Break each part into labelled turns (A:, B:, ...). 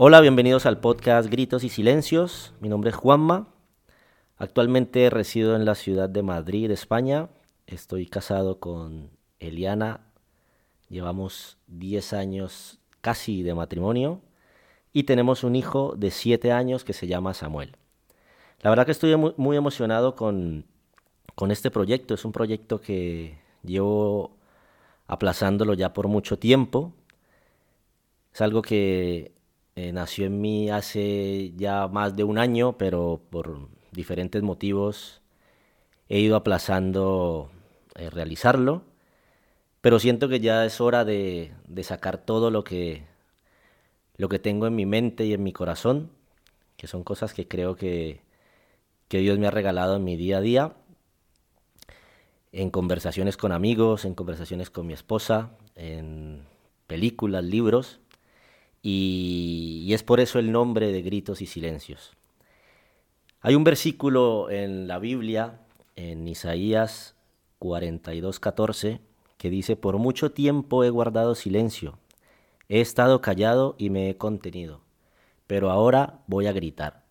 A: Hola, bienvenidos al podcast Gritos y Silencios. Mi nombre es Juanma. Actualmente resido en la ciudad de Madrid, España. Estoy casado con Eliana. Llevamos 10 años casi de matrimonio y tenemos un hijo de 7 años que se llama Samuel. La verdad que estoy muy, emocionado con, con este proyecto. Es un proyecto que llevo aplazándolo ya por mucho tiempo. Es algo que eh, nació en mí hace ya más de un año, pero por diferentes motivos he ido aplazando eh, realizarlo. Pero siento que ya es hora de, sacar todo lo que, lo que tengo en mi mente y en mi corazón, que son cosas que creo que, que Dios me ha regalado en mi día a día, en conversaciones con amigos, en conversaciones con mi esposa, en películas, libros y, es por eso el nombre de gritos y silencios. Hay un versículo en la Biblia, en Isaías 42:14, que dice, por mucho tiempo he guardado silencio, he estado callado y me he contenido, pero ahora voy a gritar.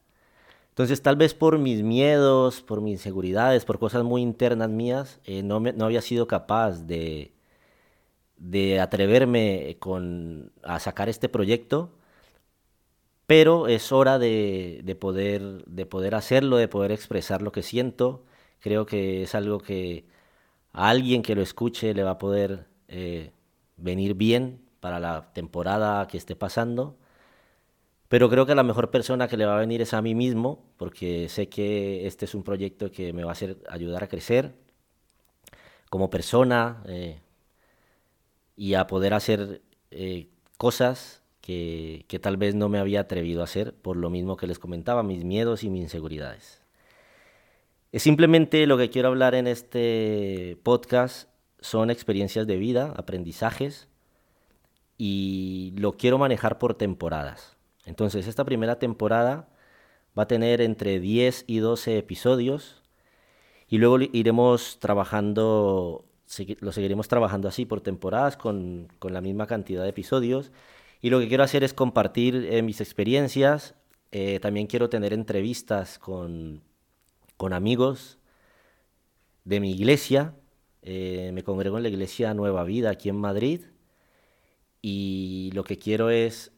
A: Entonces tal vez por mis miedos, por mis inseguridades, por cosas muy internas mías, eh, no, no había sido capaz de, de atreverme con, a sacar este proyecto, pero es hora de, poder, de poder hacerlo, de poder expresar lo que siento. Creo que es algo que a alguien que lo escuche le va a poder eh, venir bien para la temporada que esté pasando. Pero creo que la mejor persona que le va a venir es a mí mismo, porque sé que este es un proyecto que me va a hacer ayudar a crecer como persona, eh, y a poder hacer eh, cosas que, que, tal vez no me había atrevido a hacer por lo mismo que les comentaba, mis miedos y mis inseguridades. Es simplemente lo que quiero hablar en este podcast son experiencias de vida, aprendizajes y lo quiero manejar por temporadas. Entonces, esta primera temporada va a tener entre 10 y 12 episodios y luego iremos trabajando lo seguiremos trabajando así por temporadas con, la misma cantidad de episodios. Y lo que quiero hacer es compartir eh, mis experiencias. Eh, también quiero tener entrevistas con, amigos de mi iglesia. Eh, me congrego en la iglesia Nueva Vida aquí en Madrid. Y lo que quiero es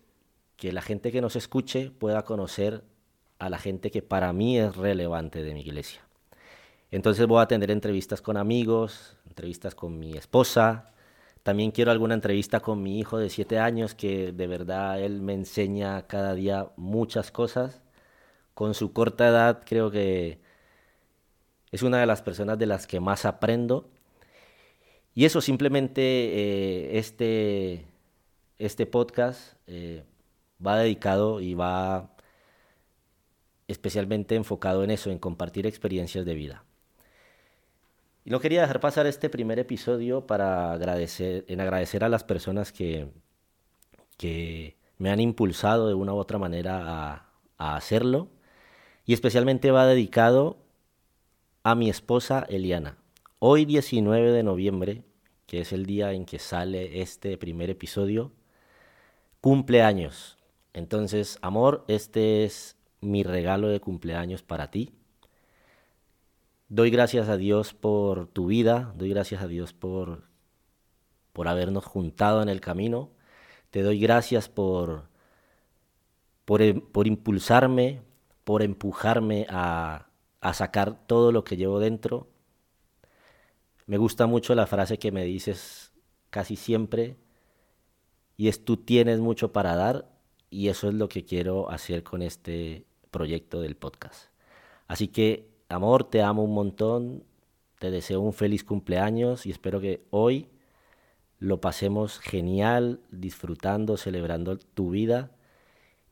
A: que la gente que nos escuche pueda conocer a la gente que para mí es relevante de mi iglesia. Entonces voy a tener entrevistas con amigos, entrevistas con mi esposa. También quiero alguna entrevista con mi hijo de siete años, que de verdad él me enseña cada día muchas cosas. Con su corta edad creo que es una de las personas de las que más aprendo. Y eso simplemente eh, este, este podcast eh, va dedicado y va especialmente enfocado en eso, en compartir experiencias de vida. Y no quería dejar pasar este primer episodio para agradecer, en agradecer a las personas que, que me han impulsado de una u otra manera a, a hacerlo. Y especialmente va dedicado a mi esposa Eliana. Hoy 19 de noviembre, que es el día en que sale este primer episodio, cumpleaños. Entonces, amor, este es mi regalo de cumpleaños para ti. Doy gracias a Dios por tu vida, doy gracias a Dios por, por habernos juntado en el camino. Te doy gracias por, por, em, por impulsarme, por empujarme a, a sacar todo lo que llevo dentro. Me gusta mucho la frase que me dices casi siempre y es tú tienes mucho para dar y eso es lo que quiero hacer con este proyecto del podcast. Así que amor, te amo un montón, te deseo un feliz cumpleaños y espero que hoy lo pasemos genial, disfrutando, celebrando tu vida.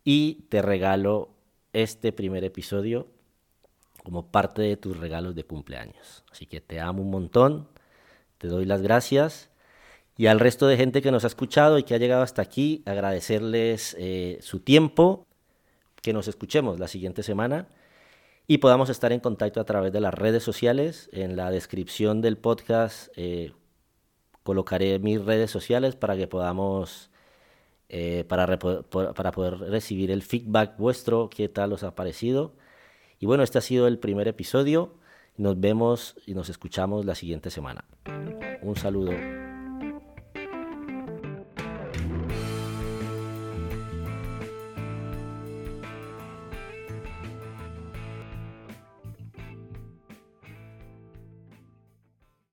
A: Y te regalo este primer episodio como parte de tus regalos de cumpleaños. Así que te amo un montón, te doy las gracias. Y al resto de gente que nos ha escuchado y que ha llegado hasta aquí, agradecerles eh, su tiempo, que nos escuchemos la siguiente semana y podamos estar en contacto a través de las redes sociales. En la descripción del podcast eh, colocaré mis redes sociales para que podamos eh, para, para poder recibir el feedback vuestro, qué tal os ha parecido. Y bueno, este ha sido el primer episodio. Nos vemos y nos escuchamos la siguiente semana. Un saludo.